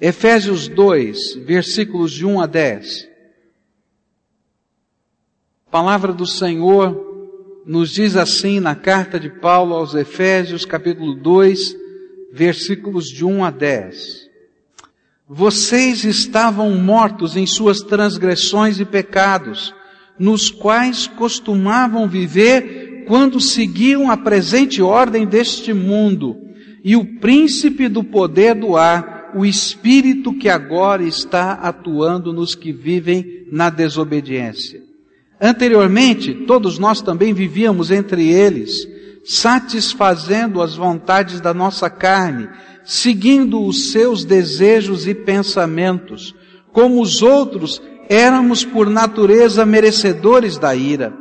Efésios 2, versículos de 1 a 10. A palavra do Senhor nos diz assim na carta de Paulo aos Efésios, capítulo 2, versículos de 1 a 10. Vocês estavam mortos em suas transgressões e pecados, nos quais costumavam viver quando seguiam a presente ordem deste mundo e o príncipe do poder do ar, o espírito que agora está atuando nos que vivem na desobediência. Anteriormente, todos nós também vivíamos entre eles, satisfazendo as vontades da nossa carne, seguindo os seus desejos e pensamentos. Como os outros, éramos por natureza merecedores da ira.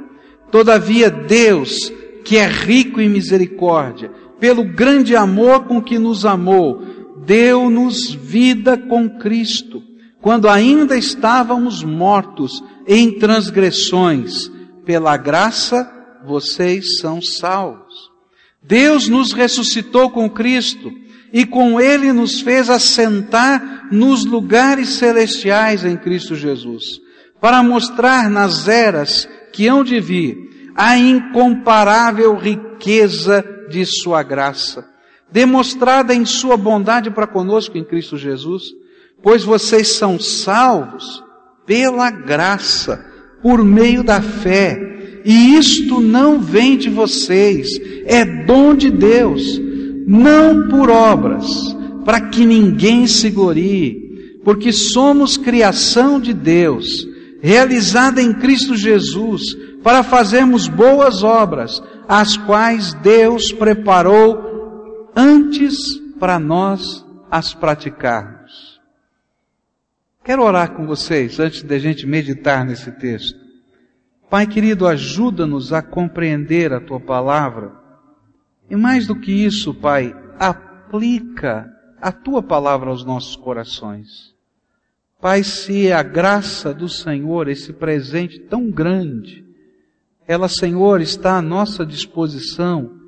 Todavia, Deus, que é rico em misericórdia, pelo grande amor com que nos amou, deu-nos vida com Cristo, quando ainda estávamos mortos em transgressões, pela graça vocês são salvos. Deus nos ressuscitou com Cristo e com Ele nos fez assentar nos lugares celestiais em Cristo Jesus, para mostrar nas eras que hão de vir a incomparável riqueza de Sua graça, demonstrada em Sua bondade para conosco em Cristo Jesus, pois vocês são salvos pela graça, por meio da fé. E isto não vem de vocês, é dom de Deus, não por obras, para que ninguém se glorie, porque somos criação de Deus, realizada em Cristo Jesus, para fazermos boas obras, as quais Deus preparou antes para nós as praticarmos. Quero orar com vocês antes de a gente meditar nesse texto. Pai querido, ajuda-nos a compreender a tua palavra. E mais do que isso, Pai, aplica a tua palavra aos nossos corações. Pai, se a graça do Senhor, esse presente tão grande, ela, Senhor, está à nossa disposição,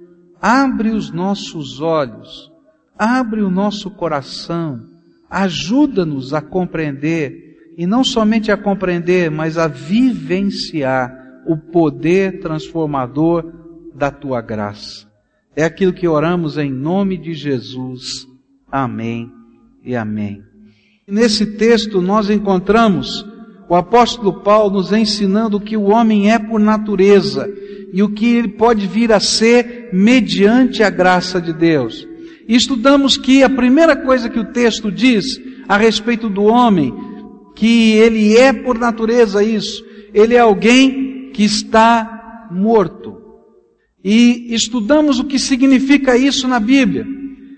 abre os nossos olhos, abre o nosso coração, Ajuda-nos a compreender, e não somente a compreender, mas a vivenciar o poder transformador da tua graça. É aquilo que oramos em nome de Jesus. Amém e amém. Nesse texto nós encontramos o apóstolo Paulo nos ensinando o que o homem é por natureza e o que ele pode vir a ser mediante a graça de Deus. E estudamos que a primeira coisa que o texto diz a respeito do homem, que ele é por natureza isso, ele é alguém que está morto. E estudamos o que significa isso na Bíblia.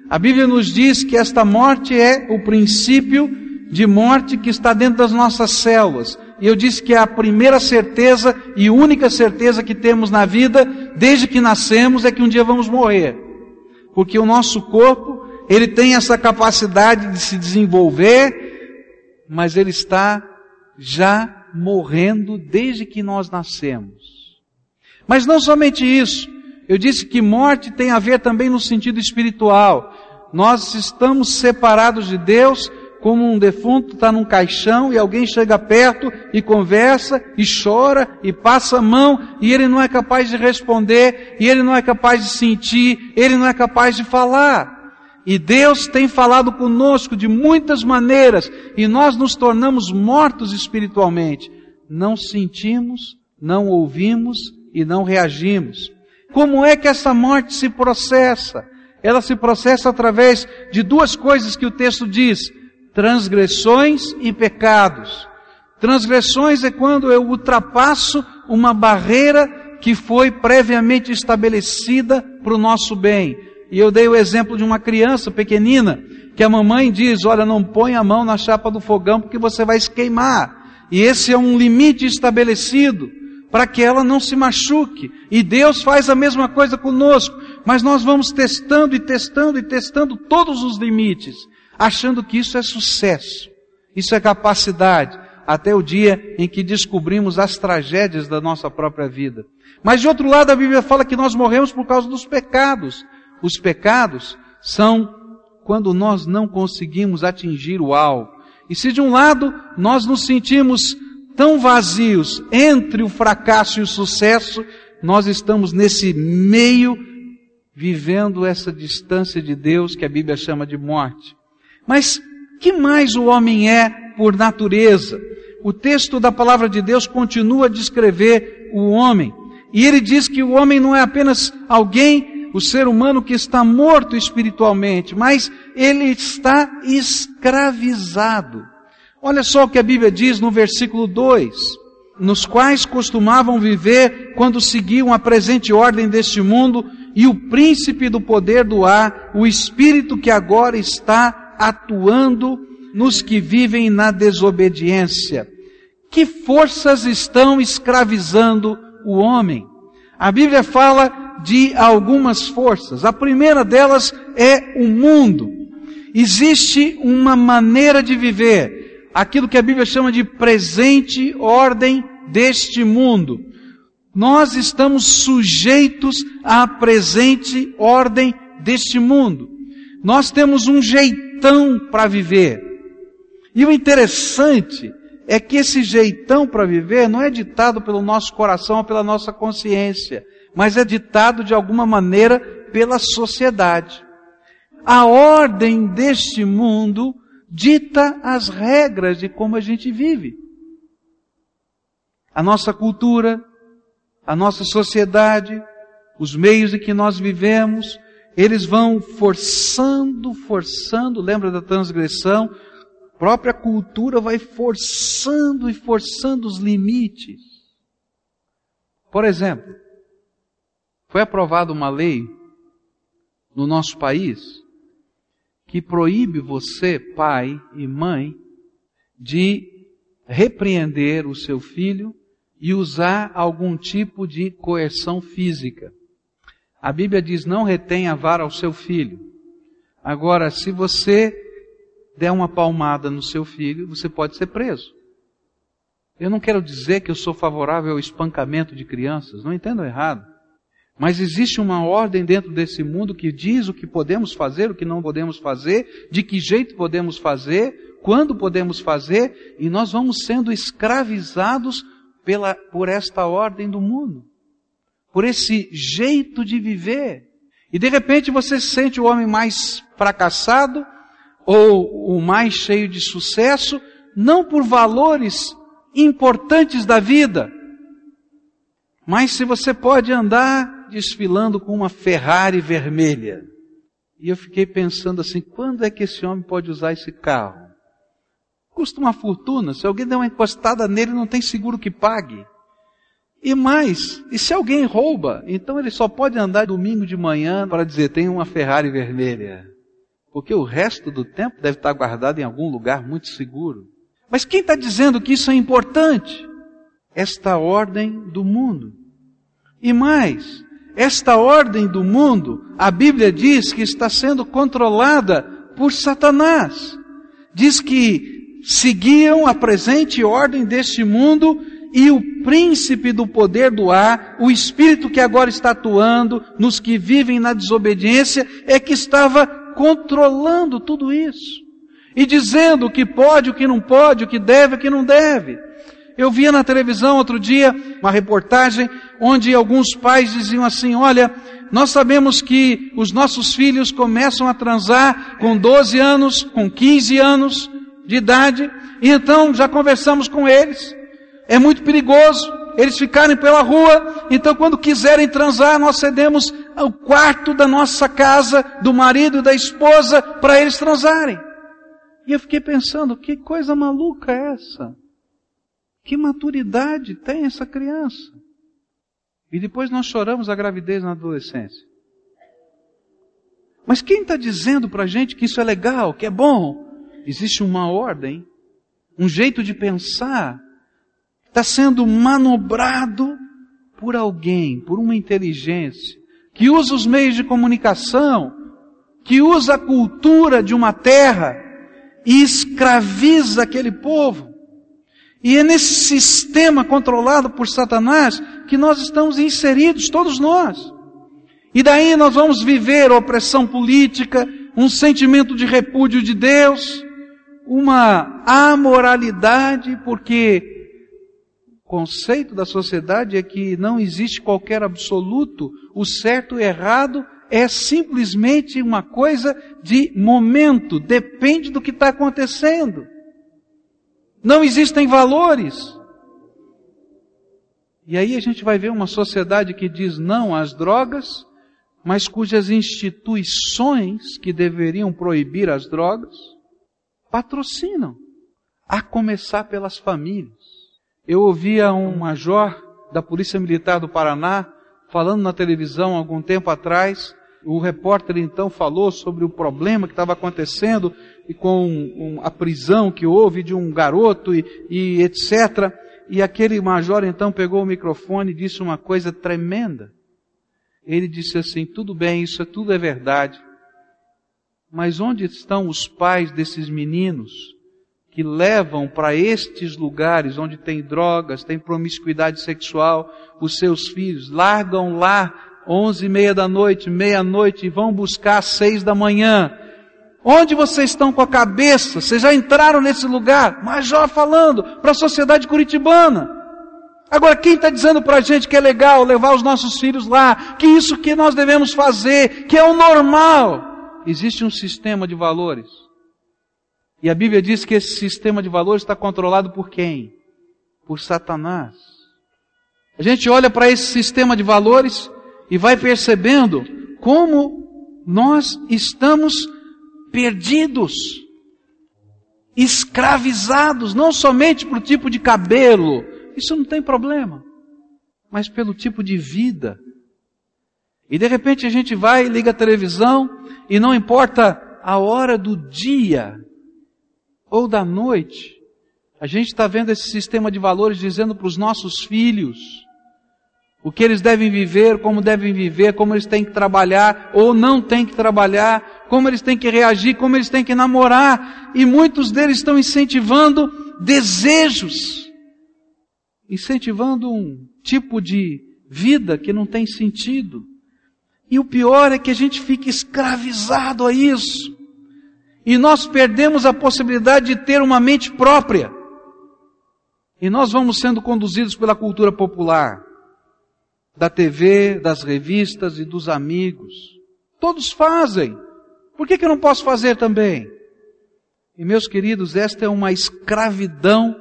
A Bíblia nos diz que esta morte é o princípio de morte que está dentro das nossas células. E eu disse que é a primeira certeza e única certeza que temos na vida, desde que nascemos, é que um dia vamos morrer porque o nosso corpo, ele tem essa capacidade de se desenvolver, mas ele está já morrendo desde que nós nascemos. Mas não somente isso, eu disse que morte tem a ver também no sentido espiritual. Nós estamos separados de Deus como um defunto está num caixão e alguém chega perto e conversa e chora e passa a mão e ele não é capaz de responder e ele não é capaz de sentir, ele não é capaz de falar. E Deus tem falado conosco de muitas maneiras e nós nos tornamos mortos espiritualmente. Não sentimos, não ouvimos e não reagimos. Como é que essa morte se processa? Ela se processa através de duas coisas que o texto diz transgressões e pecados. Transgressões é quando eu ultrapasso uma barreira que foi previamente estabelecida para o nosso bem. E eu dei o exemplo de uma criança pequenina, que a mamãe diz, olha, não põe a mão na chapa do fogão porque você vai se queimar. E esse é um limite estabelecido para que ela não se machuque. E Deus faz a mesma coisa conosco. Mas nós vamos testando e testando e testando todos os limites achando que isso é sucesso, isso é capacidade, até o dia em que descobrimos as tragédias da nossa própria vida. Mas de outro lado, a Bíblia fala que nós morremos por causa dos pecados. Os pecados são quando nós não conseguimos atingir o alvo. E se de um lado nós nos sentimos tão vazios entre o fracasso e o sucesso, nós estamos nesse meio vivendo essa distância de Deus que a Bíblia chama de morte. Mas que mais o homem é por natureza? O texto da palavra de Deus continua a descrever o homem. E ele diz que o homem não é apenas alguém, o ser humano que está morto espiritualmente, mas ele está escravizado. Olha só o que a Bíblia diz no versículo 2: nos quais costumavam viver quando seguiam a presente ordem deste mundo e o príncipe do poder do ar, o espírito que agora está atuando nos que vivem na desobediência. Que forças estão escravizando o homem. A Bíblia fala de algumas forças. A primeira delas é o mundo. Existe uma maneira de viver, aquilo que a Bíblia chama de presente ordem deste mundo. Nós estamos sujeitos à presente ordem deste mundo. Nós temos um jeitão para viver. E o interessante é que esse jeitão para viver não é ditado pelo nosso coração ou pela nossa consciência, mas é ditado de alguma maneira pela sociedade. A ordem deste mundo dita as regras de como a gente vive. A nossa cultura, a nossa sociedade, os meios em que nós vivemos, eles vão forçando, forçando, lembra da transgressão, própria cultura vai forçando e forçando os limites. Por exemplo, foi aprovada uma lei no nosso país que proíbe você, pai e mãe, de repreender o seu filho e usar algum tipo de coerção física. A Bíblia diz: não retenha a vara ao seu filho. Agora, se você der uma palmada no seu filho, você pode ser preso. Eu não quero dizer que eu sou favorável ao espancamento de crianças, não entendo errado. Mas existe uma ordem dentro desse mundo que diz o que podemos fazer, o que não podemos fazer, de que jeito podemos fazer, quando podemos fazer, e nós vamos sendo escravizados pela, por esta ordem do mundo, por esse jeito de viver. E de repente você se sente o homem mais fracassado, ou o mais cheio de sucesso, não por valores importantes da vida, mas se você pode andar desfilando com uma Ferrari vermelha. E eu fiquei pensando assim, quando é que esse homem pode usar esse carro? Custa uma fortuna, se alguém der uma encostada nele não tem seguro que pague. E mais, e se alguém rouba, então ele só pode andar domingo de manhã para dizer, tem uma Ferrari vermelha porque o resto do tempo deve estar guardado em algum lugar muito seguro. Mas quem está dizendo que isso é importante? Esta ordem do mundo. E mais, esta ordem do mundo, a Bíblia diz que está sendo controlada por Satanás. Diz que seguiam a presente ordem deste mundo e o príncipe do poder do ar, o espírito que agora está atuando nos que vivem na desobediência, é que estava controlando tudo isso. E dizendo o que pode, o que não pode, o que deve, o que não deve. Eu via na televisão outro dia uma reportagem onde alguns pais diziam assim: olha, nós sabemos que os nossos filhos começam a transar com 12 anos, com 15 anos de idade, e então já conversamos com eles. É muito perigoso eles ficarem pela rua, então quando quiserem transar, nós cedemos o quarto da nossa casa, do marido e da esposa, para eles transarem. E eu fiquei pensando, que coisa maluca é essa? Que maturidade tem essa criança? E depois nós choramos a gravidez na adolescência. Mas quem está dizendo para a gente que isso é legal, que é bom? Existe uma ordem, um jeito de pensar, está sendo manobrado por alguém, por uma inteligência, que usa os meios de comunicação, que usa a cultura de uma terra e escraviza aquele povo. E é nesse sistema controlado por Satanás que nós estamos inseridos, todos nós. E daí nós vamos viver opressão política, um sentimento de repúdio de Deus, uma amoralidade, porque conceito da sociedade é que não existe qualquer absoluto, o certo e errado é simplesmente uma coisa de momento, depende do que está acontecendo. Não existem valores. E aí a gente vai ver uma sociedade que diz não às drogas, mas cujas instituições que deveriam proibir as drogas patrocinam, a começar pelas famílias. Eu ouvia um major da Polícia Militar do Paraná falando na televisão algum tempo atrás. O repórter então falou sobre o problema que estava acontecendo e com a prisão que houve de um garoto e, e etc. E aquele major então pegou o microfone e disse uma coisa tremenda. Ele disse assim: tudo bem, isso é, tudo é verdade. Mas onde estão os pais desses meninos que levam para estes lugares onde tem drogas, tem promiscuidade sexual, os seus filhos, largam lá onze e meia da noite, meia-noite e vão buscar seis da manhã. Onde vocês estão com a cabeça? Vocês já entraram nesse lugar? Major falando para a sociedade curitibana. Agora, quem está dizendo para a gente que é legal levar os nossos filhos lá, que isso que nós devemos fazer, que é o normal? Existe um sistema de valores e a Bíblia diz que esse sistema de valores está controlado por quem? Por Satanás. A gente olha para esse sistema de valores e vai percebendo como nós estamos perdidos, escravizados, não somente por tipo de cabelo, isso não tem problema, mas pelo tipo de vida. E de repente a gente vai, liga a televisão e não importa a hora do dia, ou da noite, a gente está vendo esse sistema de valores dizendo para os nossos filhos o que eles devem viver, como devem viver, como eles têm que trabalhar ou não têm que trabalhar, como eles têm que reagir, como eles têm que namorar. E muitos deles estão incentivando desejos, incentivando um tipo de vida que não tem sentido. E o pior é que a gente fica escravizado a isso. E nós perdemos a possibilidade de ter uma mente própria. E nós vamos sendo conduzidos pela cultura popular, da TV, das revistas e dos amigos. Todos fazem. Por que, que eu não posso fazer também? E meus queridos, esta é uma escravidão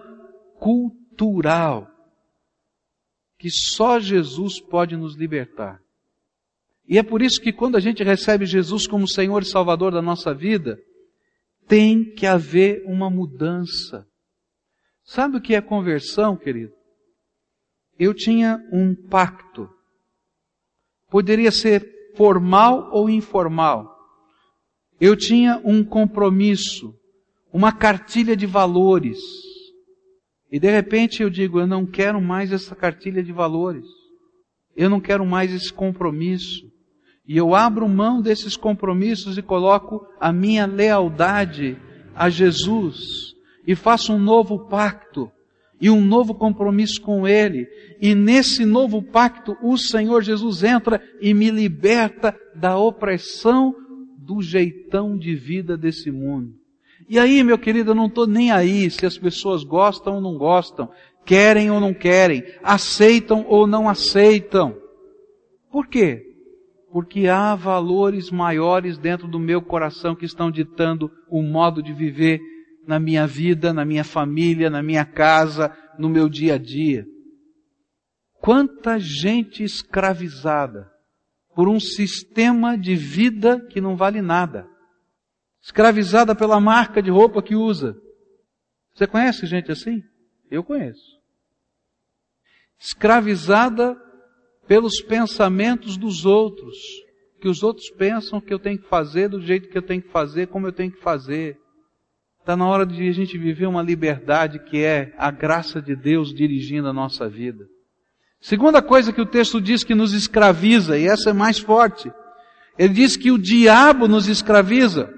cultural que só Jesus pode nos libertar. E é por isso que quando a gente recebe Jesus como Senhor e Salvador da nossa vida, tem que haver uma mudança. Sabe o que é conversão, querido? Eu tinha um pacto. Poderia ser formal ou informal. Eu tinha um compromisso, uma cartilha de valores. E de repente eu digo, eu não quero mais essa cartilha de valores. Eu não quero mais esse compromisso. E eu abro mão desses compromissos e coloco a minha lealdade a Jesus e faço um novo pacto e um novo compromisso com Ele. E nesse novo pacto, o Senhor Jesus entra e me liberta da opressão do jeitão de vida desse mundo. E aí, meu querido, eu não estou nem aí se as pessoas gostam ou não gostam, querem ou não querem, aceitam ou não aceitam. Por quê? Porque há valores maiores dentro do meu coração que estão ditando o modo de viver na minha vida, na minha família, na minha casa, no meu dia a dia. Quanta gente escravizada por um sistema de vida que não vale nada. Escravizada pela marca de roupa que usa. Você conhece gente assim? Eu conheço. Escravizada pelos pensamentos dos outros, que os outros pensam que eu tenho que fazer do jeito que eu tenho que fazer, como eu tenho que fazer. Está na hora de a gente viver uma liberdade que é a graça de Deus dirigindo a nossa vida. Segunda coisa que o texto diz que nos escraviza, e essa é mais forte. Ele diz que o diabo nos escraviza.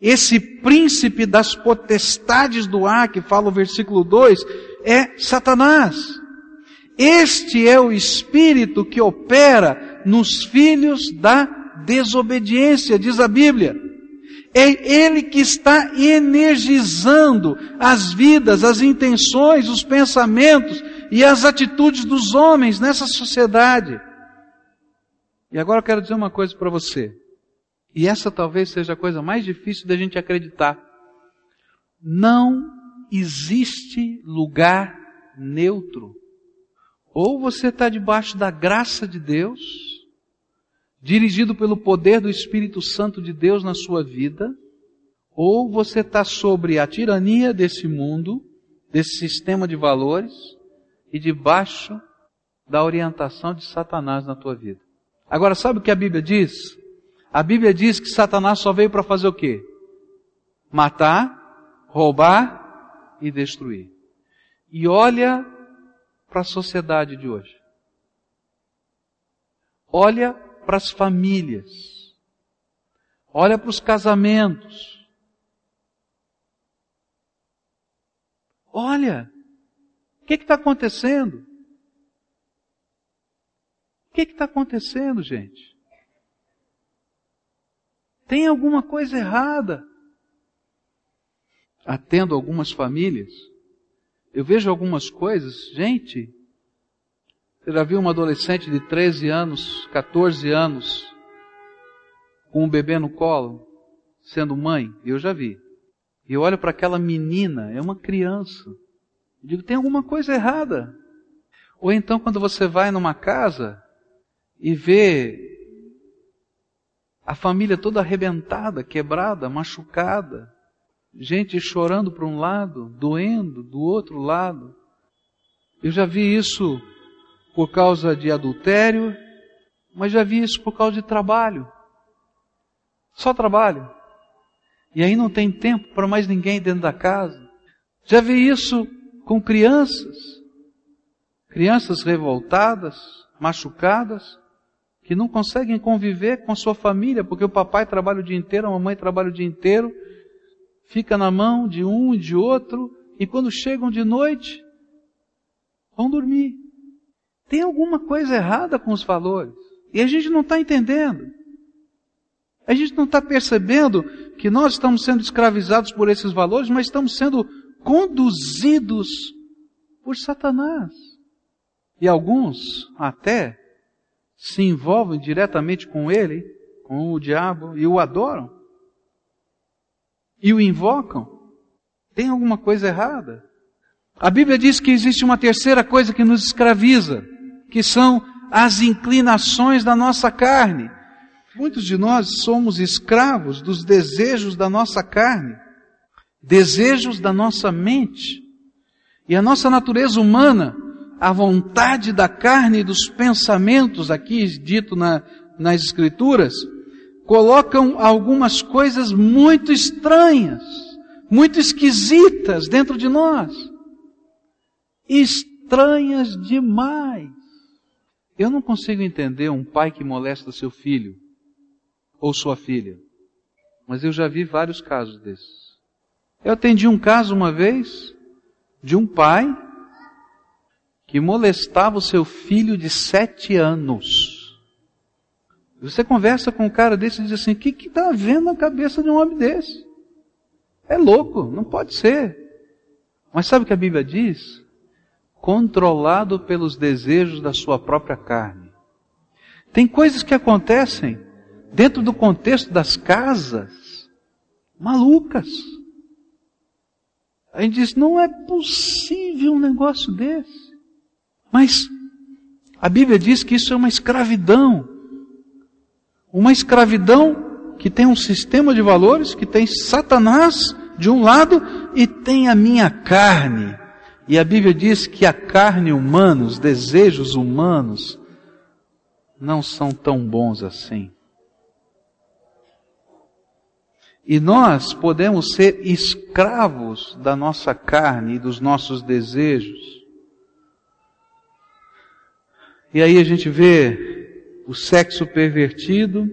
Esse príncipe das potestades do ar, que fala o versículo 2, é Satanás. Este é o espírito que opera nos filhos da desobediência, diz a Bíblia. É Ele que está energizando as vidas, as intenções, os pensamentos e as atitudes dos homens nessa sociedade. E agora eu quero dizer uma coisa para você. E essa talvez seja a coisa mais difícil da gente acreditar. Não existe lugar neutro. Ou você está debaixo da graça de Deus, dirigido pelo poder do Espírito Santo de Deus na sua vida, ou você está sobre a tirania desse mundo, desse sistema de valores, e debaixo da orientação de Satanás na tua vida. Agora, sabe o que a Bíblia diz? A Bíblia diz que Satanás só veio para fazer o quê? Matar, roubar e destruir. E olha para a sociedade de hoje. Olha para as famílias. Olha para os casamentos. Olha, o que está acontecendo? O que está acontecendo, gente? Tem alguma coisa errada. Atendo algumas famílias eu vejo algumas coisas, gente. Você já viu uma adolescente de 13 anos, 14 anos, com um bebê no colo, sendo mãe? Eu já vi. E eu olho para aquela menina, é uma criança. Eu digo, tem alguma coisa errada. Ou então quando você vai numa casa e vê a família toda arrebentada, quebrada, machucada, gente chorando para um lado, doendo do outro lado. Eu já vi isso por causa de adultério, mas já vi isso por causa de trabalho. Só trabalho. E aí não tem tempo para mais ninguém dentro da casa. Já vi isso com crianças. Crianças revoltadas, machucadas, que não conseguem conviver com sua família, porque o papai trabalha o dia inteiro, a mamãe trabalha o dia inteiro, fica na mão de um e de outro, e quando chegam de noite, vão dormir. Tem alguma coisa errada com os valores. E a gente não está entendendo. A gente não está percebendo que nós estamos sendo escravizados por esses valores, mas estamos sendo conduzidos por Satanás. E alguns até se envolvem diretamente com ele, com o diabo, e o adoram e o invocam, tem alguma coisa errada. A Bíblia diz que existe uma terceira coisa que nos escraviza, que são as inclinações da nossa carne. Muitos de nós somos escravos dos desejos da nossa carne, desejos da nossa mente. E a nossa natureza humana, a vontade da carne e dos pensamentos, aqui dito na, nas Escrituras, colocam algumas coisas muito estranhas, muito esquisitas dentro de nós. Estranhas demais. Eu não consigo entender um pai que molesta seu filho ou sua filha, mas eu já vi vários casos desses. Eu atendi um caso uma vez de um pai que molestava o seu filho de sete anos. Você conversa com um cara desse e diz assim: o que está havendo na cabeça de um homem desse? É louco, não pode ser. Mas sabe o que a Bíblia diz? Controlado pelos desejos da sua própria carne. Tem coisas que acontecem dentro do contexto das casas malucas. A gente diz: não é possível um negócio desse. Mas a Bíblia diz que isso é uma escravidão. Uma escravidão que tem um sistema de valores, que tem Satanás de um lado e tem a minha carne. E a Bíblia diz que a carne humana, os desejos humanos, não são tão bons assim. E nós podemos ser escravos da nossa carne e dos nossos desejos. E aí a gente vê o sexo pervertido,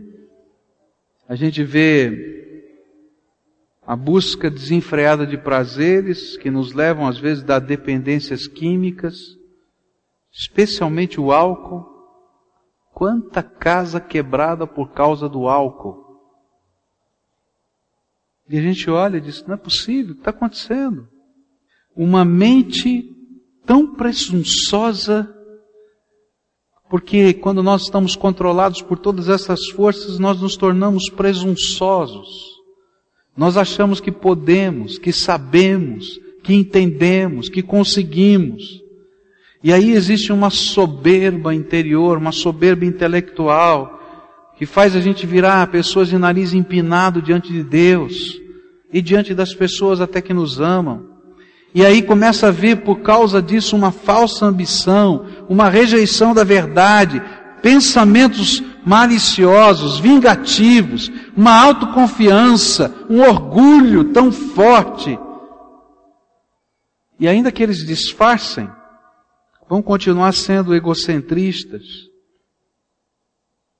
a gente vê a busca desenfreada de prazeres que nos levam às vezes a dependências químicas, especialmente o álcool. Quanta casa quebrada por causa do álcool. E a gente olha e diz: não é possível, o que está acontecendo? Uma mente tão presunçosa, porque quando nós estamos controlados por todas essas forças, nós nos tornamos presunçosos. Nós achamos que podemos, que sabemos, que entendemos, que conseguimos. E aí existe uma soberba interior, uma soberba intelectual, que faz a gente virar pessoas de nariz empinado diante de Deus e diante das pessoas até que nos amam. E aí começa a ver por causa disso uma falsa ambição, uma rejeição da verdade, pensamentos maliciosos, vingativos, uma autoconfiança, um orgulho tão forte. E ainda que eles disfarcem, vão continuar sendo egocentristas,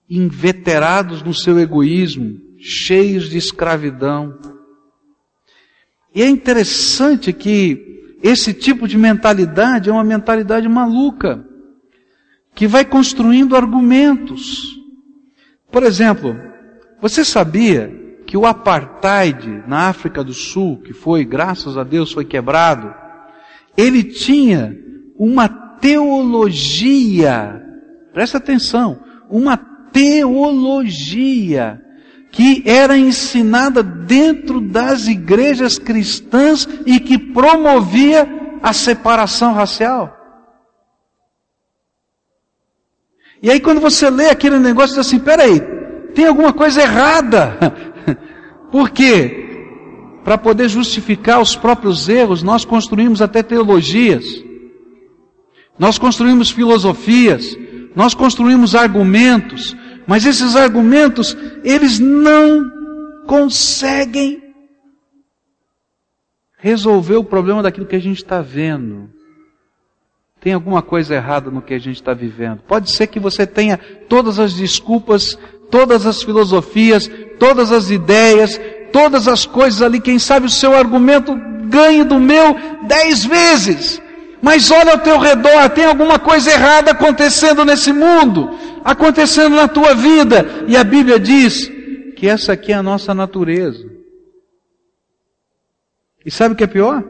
inveterados no seu egoísmo, cheios de escravidão. E é interessante que esse tipo de mentalidade é uma mentalidade maluca, que vai construindo argumentos. Por exemplo, você sabia que o apartheid na África do Sul, que foi, graças a Deus, foi quebrado, ele tinha uma teologia, presta atenção, uma teologia que era ensinada dentro das igrejas cristãs e que promovia a separação racial. E aí quando você lê aquele negócio, diz assim, peraí, tem alguma coisa errada. Por quê? Para poder justificar os próprios erros, nós construímos até teologias. Nós construímos filosofias, nós construímos argumentos, mas esses argumentos, eles não conseguem resolver o problema daquilo que a gente está vendo. Tem alguma coisa errada no que a gente está vivendo. Pode ser que você tenha todas as desculpas, todas as filosofias, todas as ideias, todas as coisas ali, quem sabe o seu argumento ganhe do meu dez vezes. Mas olha ao teu redor, tem alguma coisa errada acontecendo nesse mundo, acontecendo na tua vida. E a Bíblia diz que essa aqui é a nossa natureza. E sabe o que é pior?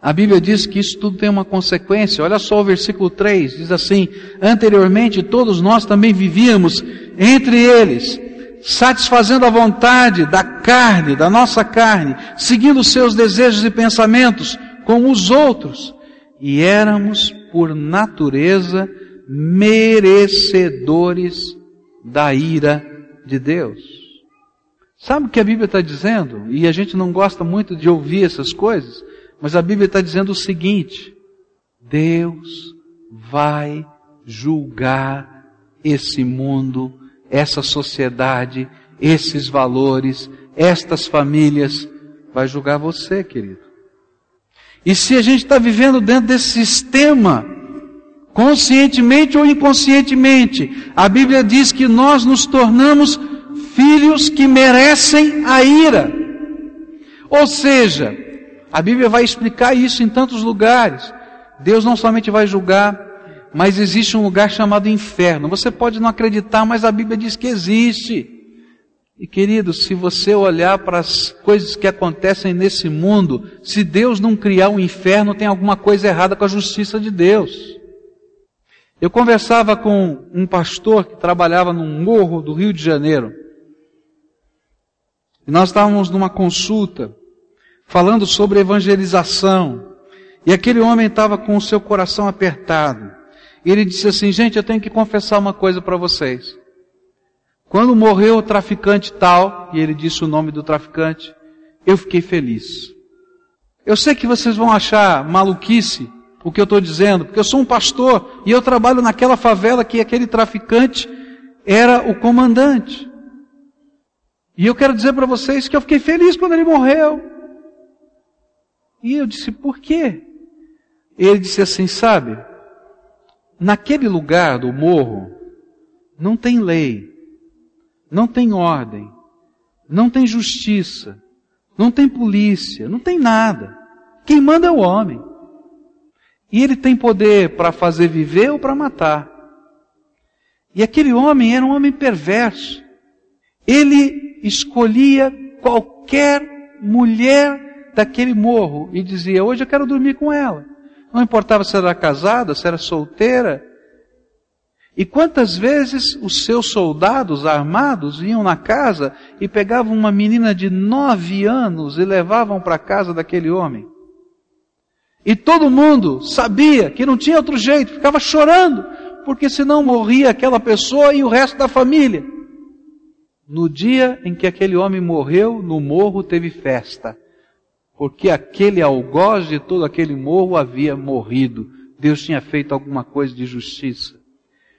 A Bíblia diz que isso tudo tem uma consequência. Olha só o versículo 3, diz assim: Anteriormente todos nós também vivíamos entre eles, satisfazendo a vontade da carne, da nossa carne, seguindo os seus desejos e pensamentos como os outros, e éramos, por natureza, merecedores da ira de Deus. Sabe o que a Bíblia está dizendo? E a gente não gosta muito de ouvir essas coisas, mas a Bíblia está dizendo o seguinte: Deus vai julgar esse mundo, essa sociedade, esses valores, estas famílias, vai julgar você, querido. E se a gente está vivendo dentro desse sistema, conscientemente ou inconscientemente, a Bíblia diz que nós nos tornamos filhos que merecem a ira. Ou seja, a Bíblia vai explicar isso em tantos lugares. Deus não somente vai julgar, mas existe um lugar chamado inferno. Você pode não acreditar, mas a Bíblia diz que existe. E querido, se você olhar para as coisas que acontecem nesse mundo, se Deus não criar um inferno, tem alguma coisa errada com a justiça de Deus. Eu conversava com um pastor que trabalhava num morro do Rio de Janeiro. E nós estávamos numa consulta, falando sobre evangelização. E aquele homem estava com o seu coração apertado. E ele disse assim, gente, eu tenho que confessar uma coisa para vocês. Quando morreu o traficante tal, e ele disse o nome do traficante, eu fiquei feliz. Eu sei que vocês vão achar maluquice o que eu estou dizendo, porque eu sou um pastor e eu trabalho naquela favela que aquele traficante era o comandante. E eu quero dizer para vocês que eu fiquei feliz quando ele morreu. E eu disse, por quê? Ele disse assim, sabe, naquele lugar do morro não tem lei, não tem ordem, não tem justiça, não tem polícia, não tem nada. Quem manda é o homem. E ele tem poder para fazer viver ou para matar. E aquele homem era um homem perverso. Ele escolhia qualquer mulher daquele morro e dizia: Hoje eu quero dormir com ela. Não importava se era casada, se era solteira. E quantas vezes os seus soldados armados iam na casa e pegavam uma menina de nove anos e levavam para a casa daquele homem? E todo mundo sabia que não tinha outro jeito, ficava chorando, porque senão morria aquela pessoa e o resto da família. No dia em que aquele homem morreu, no morro teve festa, porque aquele algoz de todo aquele morro havia morrido. Deus tinha feito alguma coisa de justiça.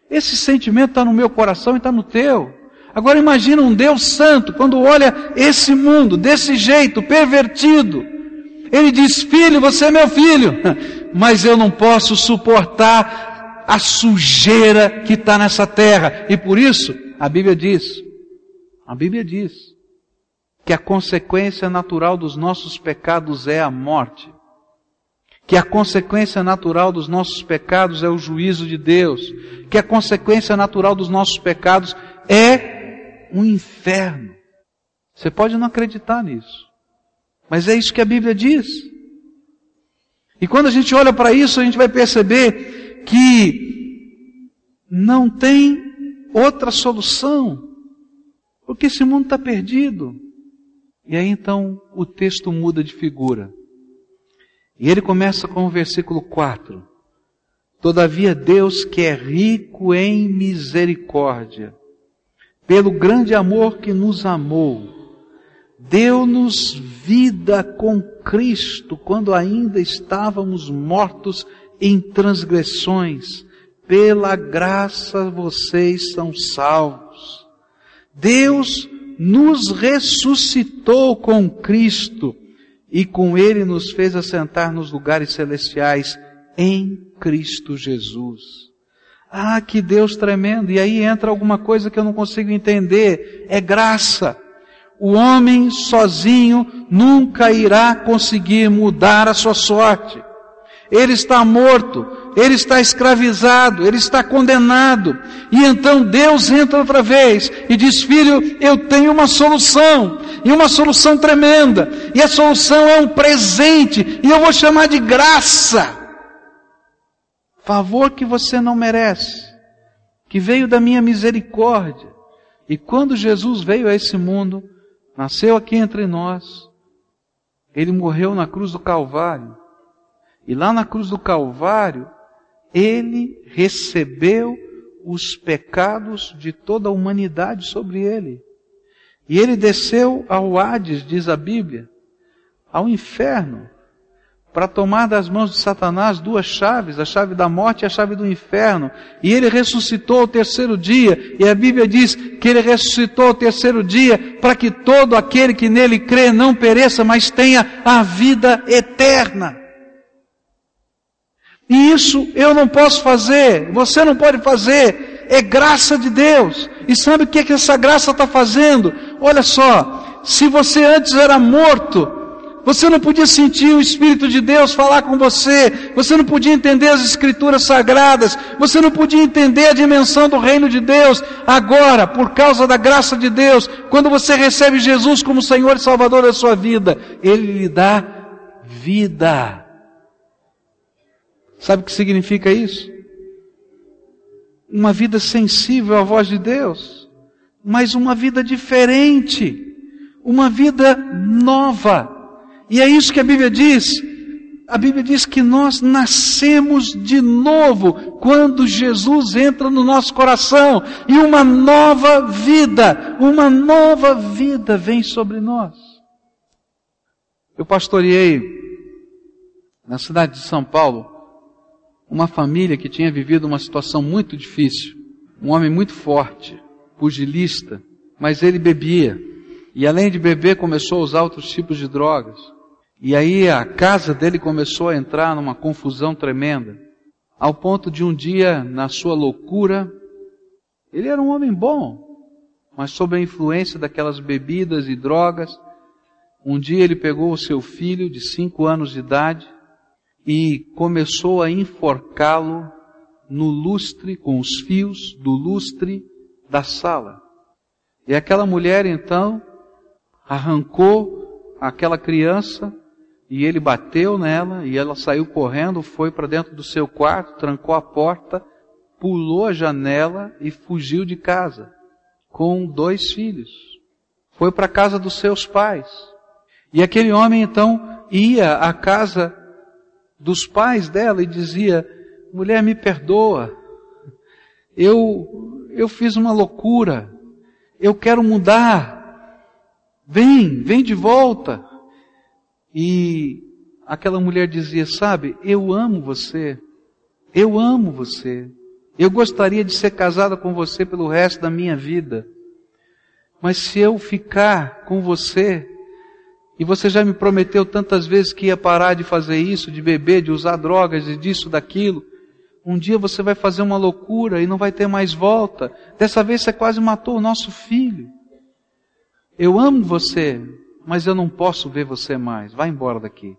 Esse sentimento está no meu coração e está no teu. Agora imagina um Deus santo, quando olha esse mundo desse jeito, pervertido, ele diz: Filho, você é meu filho, mas eu não posso suportar a sujeira que está nessa terra. E por isso, a Bíblia diz: a Bíblia diz que a consequência natural dos nossos pecados é a morte. Que a consequência natural dos nossos pecados é o juízo de Deus. Que a consequência natural dos nossos pecados é um inferno. Você pode não acreditar nisso. Mas é isso que a Bíblia diz. E quando a gente olha para isso, a gente vai perceber que não tem outra solução, porque esse mundo está perdido. E aí então o texto muda de figura. E ele começa com o versículo 4. Todavia Deus que é rico em misericórdia, pelo grande amor que nos amou, Deu-nos vida com Cristo quando ainda estávamos mortos em transgressões. Pela graça vocês são salvos. Deus nos ressuscitou com Cristo e com Ele nos fez assentar nos lugares celestiais em Cristo Jesus. Ah, que Deus tremendo! E aí entra alguma coisa que eu não consigo entender. É graça. O homem sozinho nunca irá conseguir mudar a sua sorte. Ele está morto, ele está escravizado, ele está condenado. E então Deus entra outra vez e diz: Filho, eu tenho uma solução, e uma solução tremenda. E a solução é um presente, e eu vou chamar de graça. Favor que você não merece, que veio da minha misericórdia. E quando Jesus veio a esse mundo, nasceu aqui entre nós, ele morreu na cruz do Calvário, e lá na cruz do Calvário, ele recebeu os pecados de toda a humanidade sobre ele. E ele desceu ao Hades, diz a Bíblia, ao inferno, para tomar das mãos de Satanás duas chaves, a chave da morte e a chave do inferno. E ele ressuscitou ao terceiro dia, e a Bíblia diz que ele ressuscitou ao terceiro dia para que todo aquele que nele crê não pereça, mas tenha a vida eterna. E isso eu não posso fazer, você não pode fazer, é graça de Deus. E sabe o que, é que essa graça está fazendo? Olha só, se você antes era morto, você não podia sentir o Espírito de Deus falar com você. Você não podia entender as Escrituras sagradas. Você não podia entender a dimensão do reino de Deus. Agora, por causa da graça de Deus, quando você recebe Jesus como Senhor e Salvador da sua vida, Ele lhe dá vida. Sabe o que significa isso? Uma vida sensível à voz de Deus, mas uma vida diferente, uma vida nova. E é isso que a Bíblia diz. A Bíblia diz que nós nascemos de novo quando Jesus entra no nosso coração e uma nova vida, uma nova vida vem sobre nós. Eu pastoreei na cidade de São Paulo uma família que tinha vivido uma situação muito difícil. Um homem muito forte, pugilista, mas ele bebia. E além de beber, começou a usar outros tipos de drogas. E aí a casa dele começou a entrar numa confusão tremenda, ao ponto de um dia, na sua loucura, ele era um homem bom, mas sob a influência daquelas bebidas e drogas, um dia ele pegou o seu filho de cinco anos de idade e começou a enforcá-lo no lustre, com os fios do lustre da sala. E aquela mulher então arrancou aquela criança e ele bateu nela e ela saiu correndo, foi para dentro do seu quarto, trancou a porta, pulou a janela e fugiu de casa com dois filhos. Foi para a casa dos seus pais. E aquele homem então ia à casa dos pais dela e dizia: mulher, me perdoa. Eu, eu fiz uma loucura. Eu quero mudar. Vem, vem de volta. E aquela mulher dizia: Sabe, eu amo você. Eu amo você. Eu gostaria de ser casada com você pelo resto da minha vida. Mas se eu ficar com você, e você já me prometeu tantas vezes que ia parar de fazer isso, de beber, de usar drogas, de disso, daquilo. Um dia você vai fazer uma loucura e não vai ter mais volta. Dessa vez você quase matou o nosso filho. Eu amo você, mas eu não posso ver você mais. Vai embora daqui.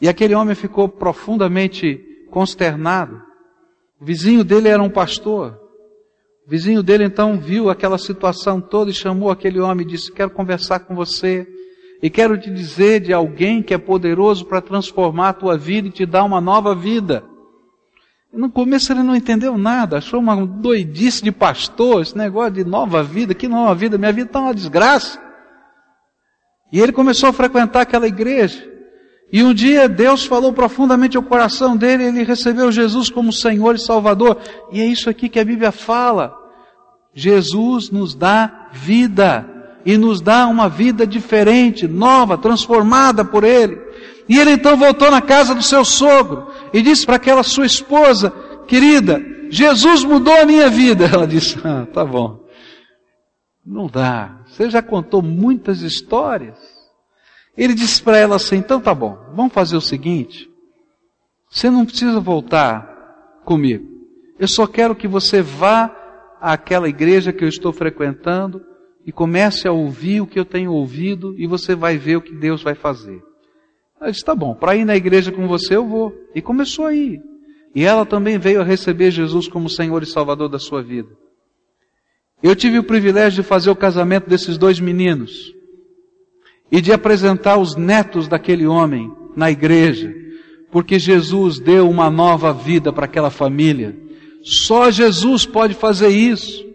E aquele homem ficou profundamente consternado. O vizinho dele era um pastor. O vizinho dele então viu aquela situação toda e chamou aquele homem e disse: Quero conversar com você. E quero te dizer de alguém que é poderoso para transformar a tua vida e te dar uma nova vida. No começo ele não entendeu nada, achou uma doidice de pastor, esse negócio de nova vida, que nova vida, minha vida está uma desgraça. E ele começou a frequentar aquela igreja. E um dia Deus falou profundamente ao coração dele, ele recebeu Jesus como Senhor e Salvador. E é isso aqui que a Bíblia fala. Jesus nos dá vida e nos dá uma vida diferente, nova, transformada por Ele. E ele então voltou na casa do seu sogro e disse para aquela sua esposa, querida, Jesus mudou a minha vida. Ela disse, ah, tá bom. Não dá. Você já contou muitas histórias. Ele disse para ela assim, então tá bom, vamos fazer o seguinte. Você não precisa voltar comigo. Eu só quero que você vá àquela igreja que eu estou frequentando e comece a ouvir o que eu tenho ouvido e você vai ver o que Deus vai fazer. Ela disse, tá bom, para ir na igreja com você eu vou. E começou a ir. E ela também veio a receber Jesus como Senhor e Salvador da sua vida. Eu tive o privilégio de fazer o casamento desses dois meninos e de apresentar os netos daquele homem na igreja, porque Jesus deu uma nova vida para aquela família. Só Jesus pode fazer isso.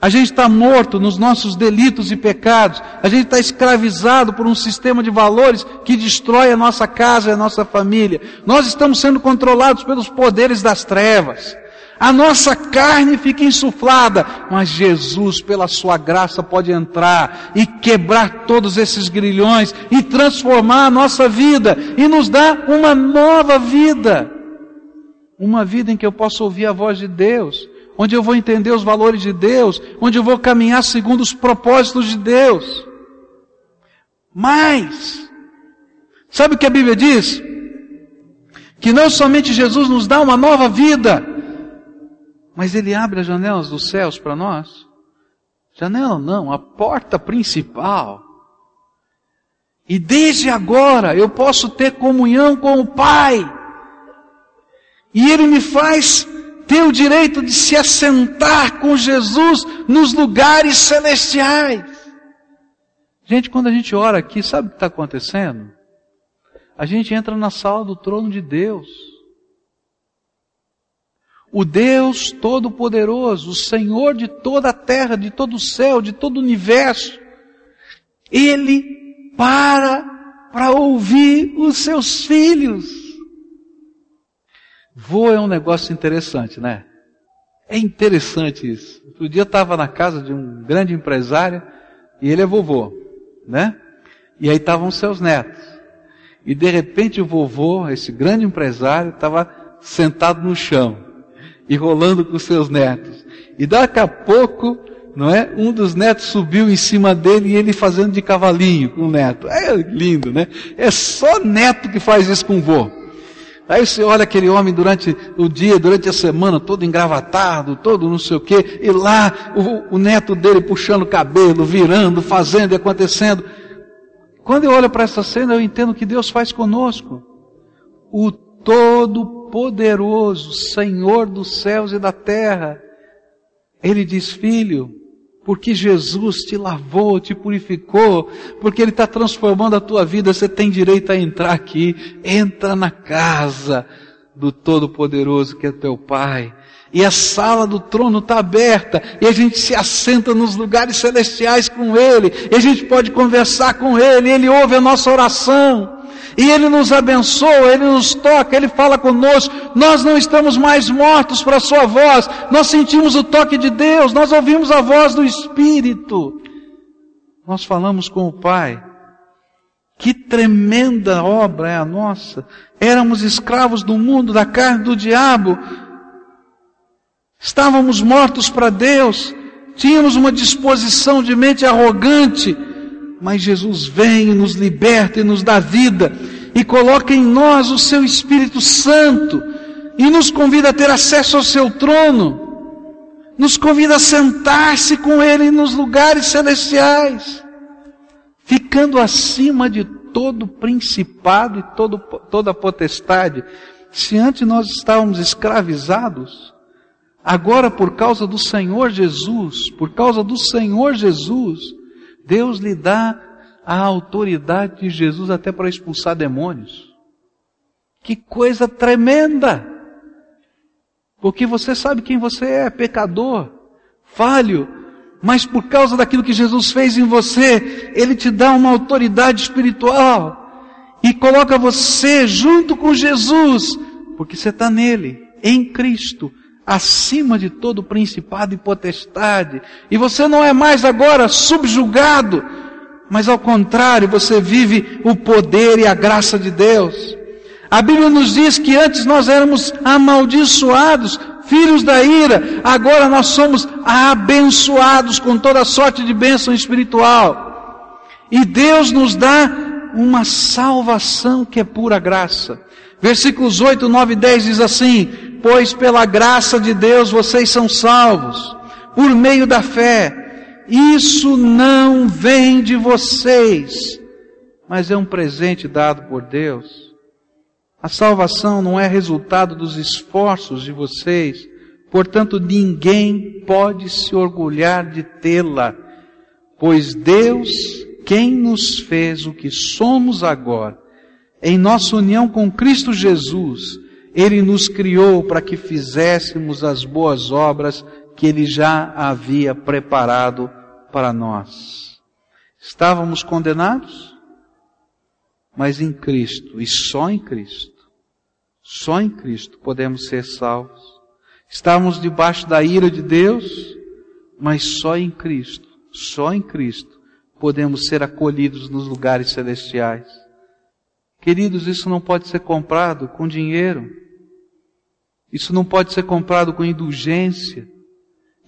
A gente está morto nos nossos delitos e pecados. A gente está escravizado por um sistema de valores que destrói a nossa casa e a nossa família. Nós estamos sendo controlados pelos poderes das trevas. A nossa carne fica insuflada, mas Jesus, pela sua graça, pode entrar e quebrar todos esses grilhões e transformar a nossa vida e nos dar uma nova vida. Uma vida em que eu possa ouvir a voz de Deus, onde eu vou entender os valores de Deus, onde eu vou caminhar segundo os propósitos de Deus. Mas, sabe o que a Bíblia diz? Que não somente Jesus nos dá uma nova vida, mas Ele abre as janelas dos céus para nós. Janela não, a porta principal. E desde agora eu posso ter comunhão com o Pai. E Ele me faz tem o direito de se assentar com Jesus nos lugares celestiais. Gente, quando a gente ora aqui, sabe o que está acontecendo? A gente entra na sala do trono de Deus. O Deus Todo-Poderoso, o Senhor de toda a terra, de todo o céu, de todo o universo, Ele para para ouvir os seus filhos. Vô é um negócio interessante, né? É interessante isso. Outro dia eu estava na casa de um grande empresário e ele é vovô, né? E aí estavam seus netos. E de repente o vovô, esse grande empresário, estava sentado no chão e rolando com seus netos. E daqui a pouco, não é? Um dos netos subiu em cima dele e ele fazendo de cavalinho com o neto. É lindo, né? É só neto que faz isso com o vô. Aí você olha aquele homem durante o dia, durante a semana, todo engravatado, todo não sei o quê, e lá o, o neto dele puxando o cabelo, virando, fazendo e acontecendo. Quando eu olho para essa cena, eu entendo que Deus faz conosco. O Todo-Poderoso, Senhor dos céus e da terra. Ele diz, filho, porque Jesus te lavou, te purificou, porque Ele está transformando a tua vida, você tem direito a entrar aqui. Entra na casa do Todo-Poderoso que é teu Pai. E a sala do trono está aberta, e a gente se assenta nos lugares celestiais com Ele, e a gente pode conversar com Ele, Ele ouve a nossa oração. E Ele nos abençoa, Ele nos toca, Ele fala conosco. Nós não estamos mais mortos para a Sua voz. Nós sentimos o toque de Deus, nós ouvimos a voz do Espírito. Nós falamos com o Pai. Que tremenda obra é a nossa. Éramos escravos do mundo, da carne do diabo. Estávamos mortos para Deus. Tínhamos uma disposição de mente arrogante mas Jesus vem e nos liberta e nos dá vida e coloca em nós o seu Espírito Santo e nos convida a ter acesso ao seu trono. Nos convida a sentar-se com Ele nos lugares celestiais, ficando acima de todo principado e todo, toda potestade. Se antes nós estávamos escravizados, agora por causa do Senhor Jesus, por causa do Senhor Jesus, Deus lhe dá a autoridade de Jesus até para expulsar demônios. Que coisa tremenda! Porque você sabe quem você é, pecador, falho, mas por causa daquilo que Jesus fez em você, Ele te dá uma autoridade espiritual e coloca você junto com Jesus, porque você está nele, em Cristo, acima de todo principado e potestade. E você não é mais agora subjugado, mas ao contrário, você vive o poder e a graça de Deus. A Bíblia nos diz que antes nós éramos amaldiçoados, filhos da ira, agora nós somos abençoados com toda sorte de bênção espiritual. E Deus nos dá uma salvação que é pura graça. Versículos 8, 9 e 10 diz assim: Pois pela graça de Deus vocês são salvos, por meio da fé. Isso não vem de vocês, mas é um presente dado por Deus. A salvação não é resultado dos esforços de vocês, portanto ninguém pode se orgulhar de tê-la, pois Deus, quem nos fez o que somos agora, em nossa união com Cristo Jesus, Ele nos criou para que fizéssemos as boas obras que Ele já havia preparado para nós. Estávamos condenados, mas em Cristo, e só em Cristo, só em Cristo podemos ser salvos. Estávamos debaixo da ira de Deus, mas só em Cristo, só em Cristo podemos ser acolhidos nos lugares celestiais. Queridos, isso não pode ser comprado com dinheiro. Isso não pode ser comprado com indulgência.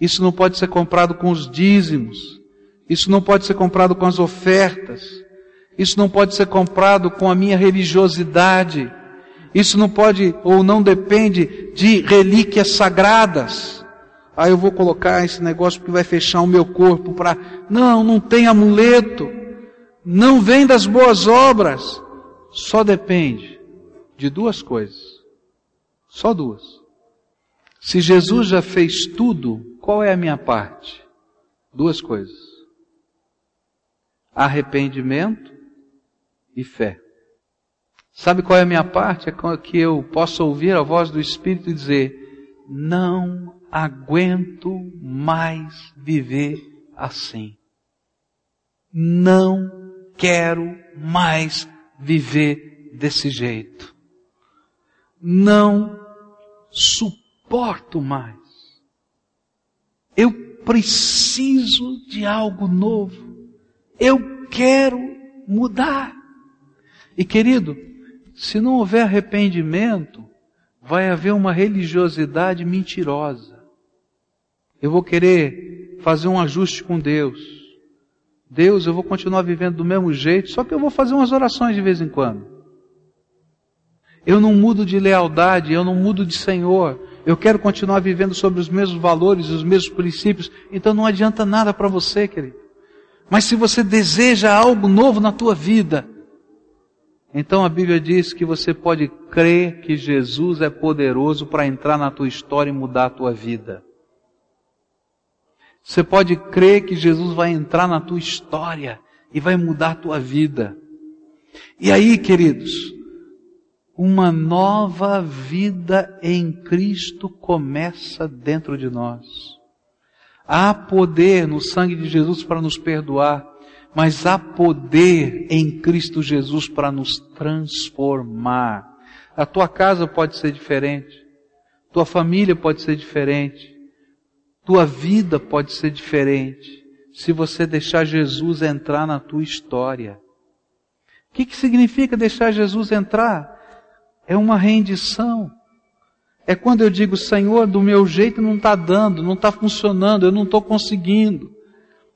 Isso não pode ser comprado com os dízimos. Isso não pode ser comprado com as ofertas. Isso não pode ser comprado com a minha religiosidade. Isso não pode ou não depende de relíquias sagradas. Ah, eu vou colocar esse negócio que vai fechar o meu corpo para. Não, não tem amuleto. Não vem das boas obras só depende de duas coisas. Só duas. Se Jesus já fez tudo, qual é a minha parte? Duas coisas. Arrependimento e fé. Sabe qual é a minha parte? É que eu possa ouvir a voz do Espírito e dizer: Não aguento mais viver assim. Não quero mais viver desse jeito. Não suporto mais. Eu preciso de algo novo. Eu quero mudar. E querido, se não houver arrependimento, vai haver uma religiosidade mentirosa. Eu vou querer fazer um ajuste com Deus. Deus, eu vou continuar vivendo do mesmo jeito, só que eu vou fazer umas orações de vez em quando. Eu não mudo de lealdade, eu não mudo de Senhor. Eu quero continuar vivendo sobre os mesmos valores, os mesmos princípios. Então não adianta nada para você, querido. Mas se você deseja algo novo na tua vida, então a Bíblia diz que você pode crer que Jesus é poderoso para entrar na tua história e mudar a tua vida. Você pode crer que Jesus vai entrar na tua história e vai mudar a tua vida. E aí, queridos, uma nova vida em Cristo começa dentro de nós. Há poder no sangue de Jesus para nos perdoar, mas há poder em Cristo Jesus para nos transformar. A tua casa pode ser diferente, tua família pode ser diferente, tua vida pode ser diferente, se você deixar Jesus entrar na tua história. O que, que significa deixar Jesus entrar? É uma rendição. É quando eu digo, Senhor, do meu jeito não está dando, não está funcionando, eu não estou conseguindo.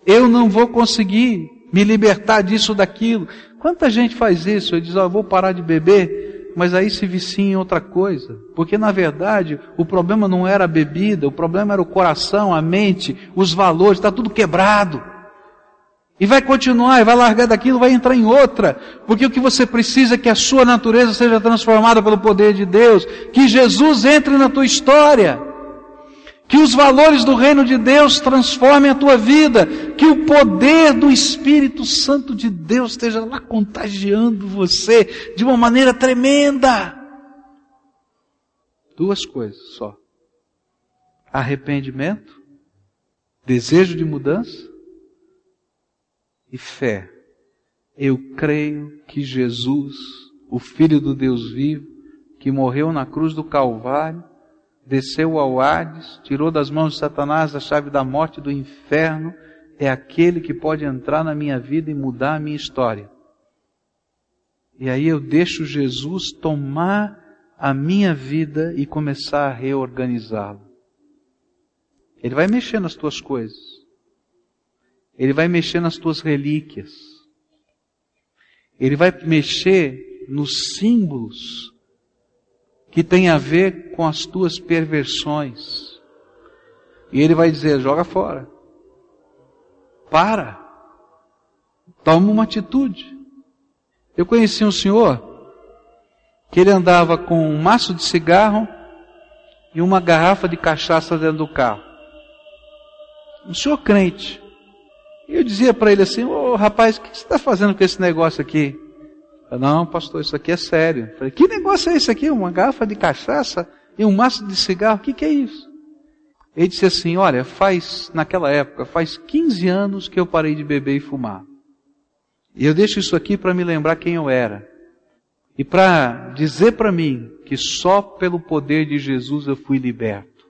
Eu não vou conseguir me libertar disso, daquilo. Quanta gente faz isso? Eu diz, eu vou parar de beber, mas aí se vicia em outra coisa. Porque na verdade, o problema não era a bebida, o problema era o coração, a mente, os valores, está tudo quebrado. E vai continuar, e vai largar daquilo, vai entrar em outra. Porque o que você precisa é que a sua natureza seja transformada pelo poder de Deus. Que Jesus entre na tua história. Que os valores do reino de Deus transformem a tua vida. Que o poder do Espírito Santo de Deus esteja lá contagiando você de uma maneira tremenda. Duas coisas só. Arrependimento, desejo de mudança e fé. Eu creio que Jesus, o Filho do Deus vivo, que morreu na cruz do Calvário, desceu ao Hades, tirou das mãos de Satanás a chave da morte do inferno, é aquele que pode entrar na minha vida e mudar a minha história. E aí eu deixo Jesus tomar a minha vida e começar a reorganizá-la. Ele vai mexer nas tuas coisas. Ele vai mexer nas tuas relíquias. Ele vai mexer nos símbolos que tem a ver com as tuas perversões. E ele vai dizer: joga fora. Para. Toma uma atitude. Eu conheci um senhor que ele andava com um maço de cigarro e uma garrafa de cachaça dentro do carro. Um senhor crente. E eu dizia para ele assim, ô oh, rapaz, o que você está fazendo com esse negócio aqui? Eu, não, pastor, isso aqui é sério. Falei, que negócio é esse aqui? Uma garrafa de cachaça e um maço de cigarro? O que, que é isso? Ele disse assim, olha, faz, naquela época, faz 15 anos que eu parei de beber e fumar. E eu deixo isso aqui para me lembrar quem eu era. E para dizer para mim que só pelo poder de Jesus eu fui liberto.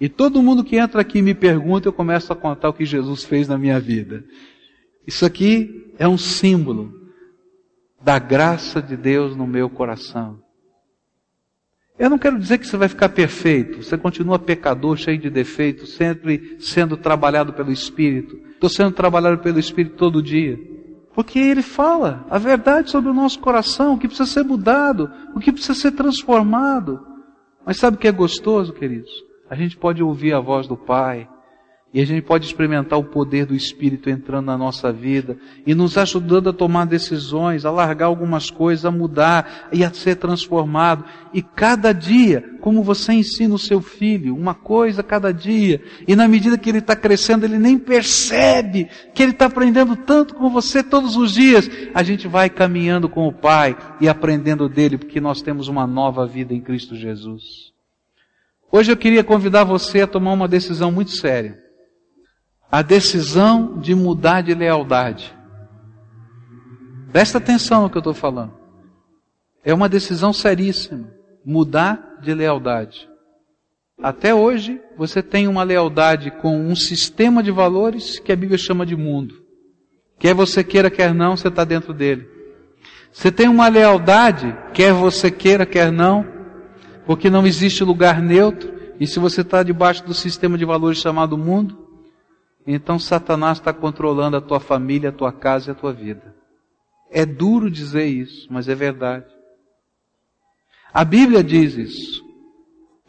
E todo mundo que entra aqui me pergunta, eu começo a contar o que Jesus fez na minha vida. Isso aqui é um símbolo da graça de Deus no meu coração. Eu não quero dizer que você vai ficar perfeito, você continua pecador, cheio de defeitos, sempre sendo trabalhado pelo Espírito. Estou sendo trabalhado pelo Espírito todo dia. Porque Ele fala a verdade sobre o nosso coração, o que precisa ser mudado, o que precisa ser transformado. Mas sabe o que é gostoso, queridos? a gente pode ouvir a voz do Pai, e a gente pode experimentar o poder do Espírito entrando na nossa vida e nos ajudando a tomar decisões, a largar algumas coisas, a mudar e a ser transformado. E cada dia, como você ensina o seu filho, uma coisa cada dia, e na medida que ele está crescendo, ele nem percebe que ele está aprendendo tanto com você todos os dias. A gente vai caminhando com o Pai e aprendendo dele, porque nós temos uma nova vida em Cristo Jesus. Hoje eu queria convidar você a tomar uma decisão muito séria. A decisão de mudar de lealdade. Presta atenção no que eu estou falando. É uma decisão seríssima. Mudar de lealdade. Até hoje, você tem uma lealdade com um sistema de valores que a Bíblia chama de mundo. Quer você queira, quer não, você está dentro dele. Você tem uma lealdade, quer você queira, quer não, porque não existe lugar neutro, e se você está debaixo do sistema de valores chamado mundo, então Satanás está controlando a tua família, a tua casa e a tua vida. É duro dizer isso, mas é verdade. A Bíblia diz isso.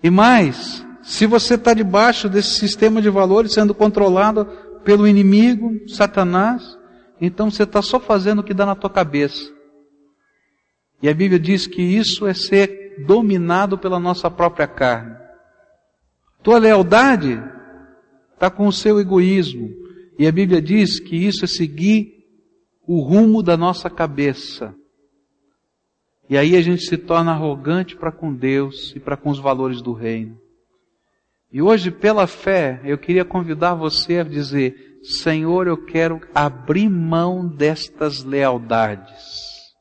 E mais, se você está debaixo desse sistema de valores sendo controlado pelo inimigo, Satanás, então você está só fazendo o que dá na tua cabeça. E a Bíblia diz que isso é ser dominado pela nossa própria carne. Tua lealdade está com o seu egoísmo. E a Bíblia diz que isso é seguir o rumo da nossa cabeça. E aí a gente se torna arrogante para com Deus e para com os valores do reino. E hoje, pela fé, eu queria convidar você a dizer: Senhor, eu quero abrir mão destas lealdades.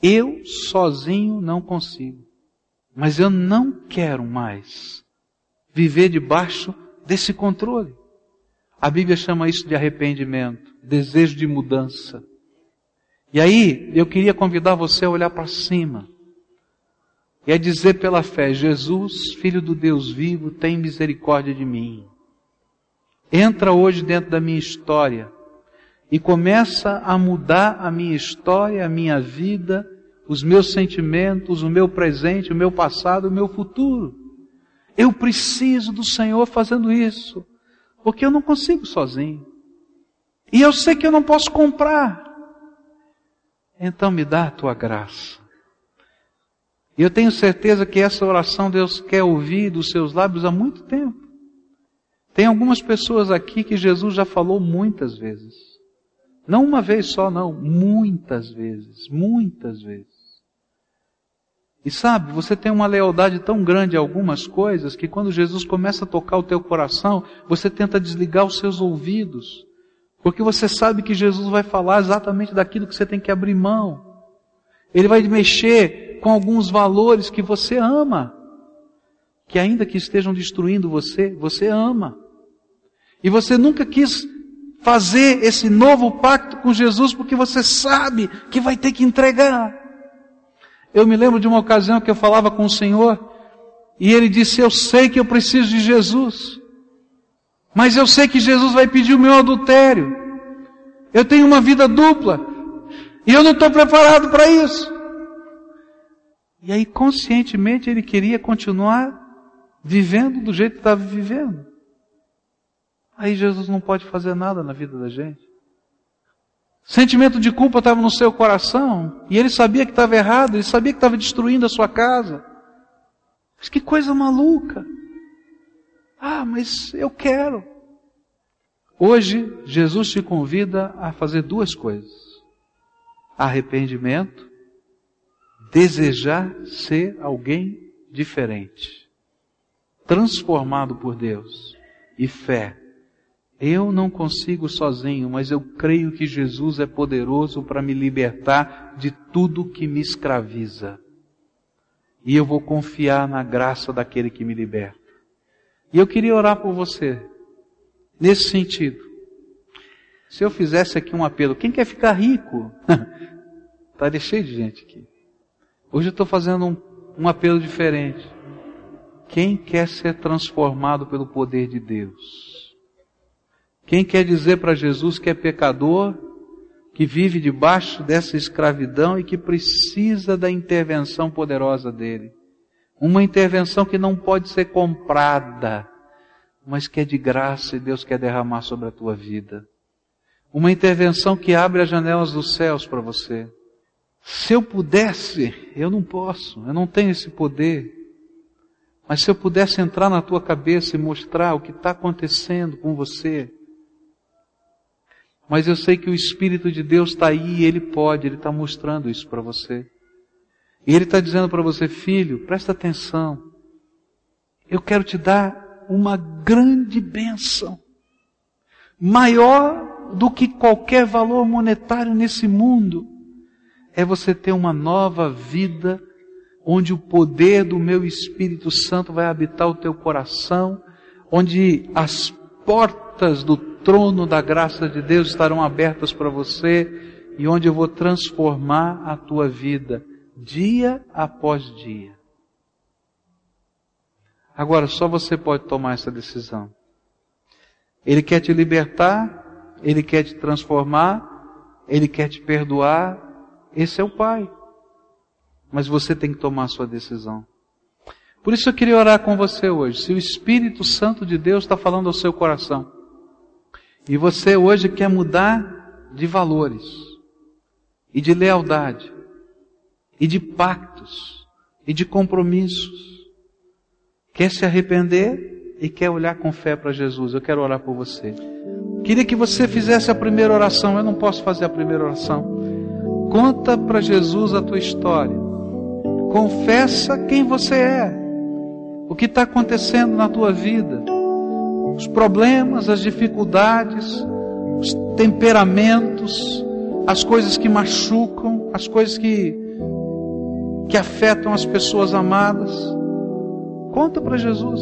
Eu sozinho não consigo. Mas eu não quero mais viver debaixo desse controle. A Bíblia chama isso de arrependimento, desejo de mudança. E aí, eu queria convidar você a olhar para cima e a dizer pela fé: Jesus, Filho do Deus vivo, tem misericórdia de mim. Entra hoje dentro da minha história e começa a mudar a minha história, a minha vida, os meus sentimentos, o meu presente, o meu passado, o meu futuro. Eu preciso do Senhor fazendo isso, porque eu não consigo sozinho. E eu sei que eu não posso comprar. Então me dá a tua graça. E eu tenho certeza que essa oração Deus quer ouvir dos seus lábios há muito tempo. Tem algumas pessoas aqui que Jesus já falou muitas vezes. Não uma vez só, não. Muitas vezes. Muitas vezes. E sabe, você tem uma lealdade tão grande a algumas coisas que quando Jesus começa a tocar o teu coração, você tenta desligar os seus ouvidos. Porque você sabe que Jesus vai falar exatamente daquilo que você tem que abrir mão. Ele vai mexer com alguns valores que você ama. Que ainda que estejam destruindo você, você ama. E você nunca quis fazer esse novo pacto com Jesus porque você sabe que vai ter que entregar. Eu me lembro de uma ocasião que eu falava com o Senhor e ele disse: Eu sei que eu preciso de Jesus, mas eu sei que Jesus vai pedir o meu adultério. Eu tenho uma vida dupla e eu não estou preparado para isso. E aí, conscientemente, ele queria continuar vivendo do jeito que estava vivendo. Aí Jesus não pode fazer nada na vida da gente. Sentimento de culpa estava no seu coração e ele sabia que estava errado, ele sabia que estava destruindo a sua casa. Mas que coisa maluca! Ah, mas eu quero. Hoje, Jesus te convida a fazer duas coisas: arrependimento, desejar ser alguém diferente, transformado por Deus, e fé eu não consigo sozinho, mas eu creio que Jesus é poderoso para me libertar de tudo que me escraviza. E eu vou confiar na graça daquele que me liberta. E eu queria orar por você, nesse sentido. Se eu fizesse aqui um apelo, quem quer ficar rico? Está cheio de gente aqui. Hoje eu estou fazendo um, um apelo diferente. Quem quer ser transformado pelo poder de Deus? Quem quer dizer para Jesus que é pecador, que vive debaixo dessa escravidão e que precisa da intervenção poderosa dele? Uma intervenção que não pode ser comprada, mas que é de graça e Deus quer derramar sobre a tua vida. Uma intervenção que abre as janelas dos céus para você. Se eu pudesse, eu não posso, eu não tenho esse poder. Mas se eu pudesse entrar na tua cabeça e mostrar o que está acontecendo com você, mas eu sei que o Espírito de Deus está aí e Ele pode, Ele está mostrando isso para você. E Ele está dizendo para você, filho, presta atenção. Eu quero te dar uma grande bênção. Maior do que qualquer valor monetário nesse mundo. É você ter uma nova vida onde o poder do meu Espírito Santo vai habitar o teu coração, onde as portas do trono da graça de Deus estarão abertas para você e onde eu vou transformar a tua vida dia após dia. Agora, só você pode tomar essa decisão. Ele quer te libertar, ele quer te transformar, ele quer te perdoar. Esse é o Pai. Mas você tem que tomar a sua decisão. Por isso eu queria orar com você hoje. Se o Espírito Santo de Deus está falando ao seu coração, e você hoje quer mudar de valores, e de lealdade, e de pactos, e de compromissos. Quer se arrepender? e quer olhar com fé para Jesus. Eu quero orar por você. Queria que você fizesse a primeira oração. Eu não posso fazer a primeira oração. Conta para Jesus a tua história. Confessa quem você é. O que está acontecendo na tua vida. Os problemas, as dificuldades, os temperamentos, as coisas que machucam, as coisas que, que afetam as pessoas amadas. Conta para Jesus.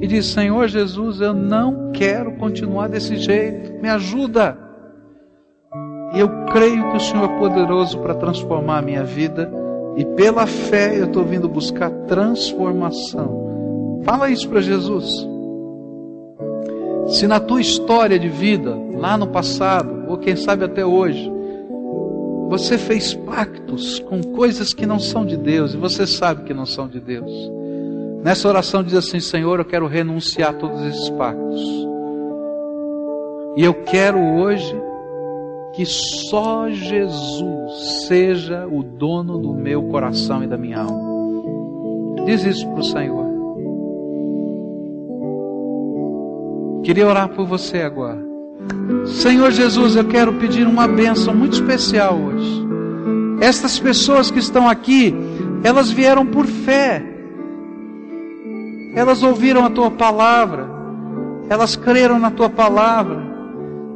E diz: Senhor Jesus, eu não quero continuar desse jeito, me ajuda. E eu creio que o Senhor é poderoso para transformar a minha vida, e pela fé eu estou vindo buscar transformação. Fala isso para Jesus. Se na tua história de vida, lá no passado, ou quem sabe até hoje, você fez pactos com coisas que não são de Deus, e você sabe que não são de Deus. Nessa oração diz assim: Senhor, eu quero renunciar a todos esses pactos. E eu quero hoje que só Jesus seja o dono do meu coração e da minha alma. Diz isso para o Senhor. Queria orar por você agora. Senhor Jesus, eu quero pedir uma bênção muito especial hoje. Estas pessoas que estão aqui, elas vieram por fé. Elas ouviram a tua palavra. Elas creram na tua palavra.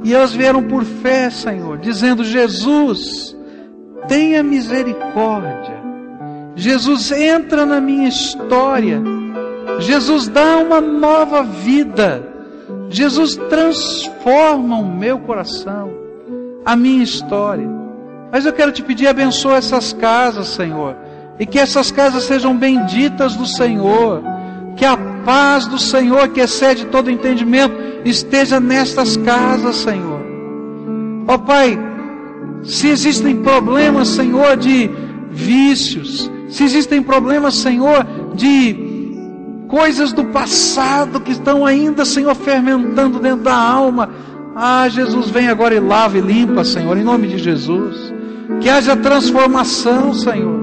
E elas vieram por fé, Senhor, dizendo: Jesus, tenha misericórdia. Jesus, entra na minha história. Jesus, dá uma nova vida. Jesus transforma o meu coração, a minha história. Mas eu quero te pedir, abençoa essas casas, Senhor, e que essas casas sejam benditas do Senhor, que a paz do Senhor, que excede todo entendimento, esteja nestas casas, Senhor. Ó oh, Pai, se existem problemas, Senhor, de vícios, se existem problemas, Senhor, de coisas do passado que estão ainda, Senhor, fermentando dentro da alma. Ah, Jesus, vem agora e lava e limpa, Senhor, em nome de Jesus. Que haja transformação, Senhor.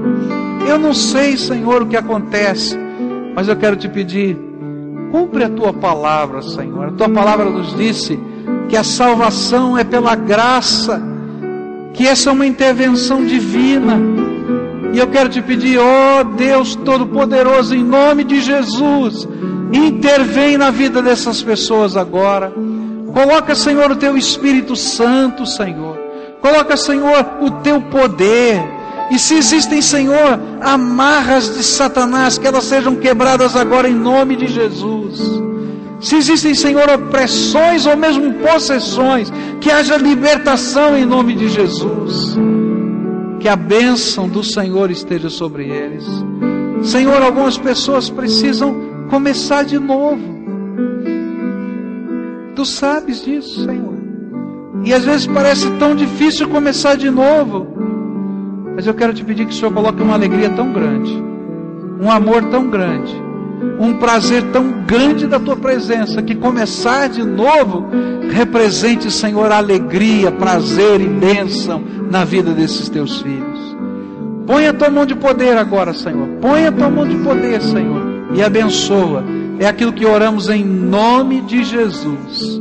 Eu não sei, Senhor, o que acontece, mas eu quero te pedir, cumpre a tua palavra, Senhor. A tua palavra nos disse que a salvação é pela graça, que essa é uma intervenção divina e eu quero te pedir, ó oh Deus Todo-Poderoso, em nome de Jesus, intervém na vida dessas pessoas agora. Coloca, Senhor, o teu Espírito Santo, Senhor. Coloca, Senhor, o teu poder. E se existem, Senhor, amarras de Satanás, que elas sejam quebradas agora em nome de Jesus. Se existem, Senhor, opressões ou mesmo possessões, que haja libertação em nome de Jesus que a bênção do Senhor esteja sobre eles. Senhor, algumas pessoas precisam começar de novo. Tu sabes disso, Senhor. E às vezes parece tão difícil começar de novo. Mas eu quero te pedir que o Senhor coloque uma alegria tão grande, um amor tão grande, um prazer tão grande da tua presença, que começar de novo represente, Senhor, alegria, prazer e bênção na vida desses teus filhos. Põe a tua mão de poder agora, Senhor. Põe a tua mão de poder, Senhor, e abençoa. É aquilo que oramos em nome de Jesus.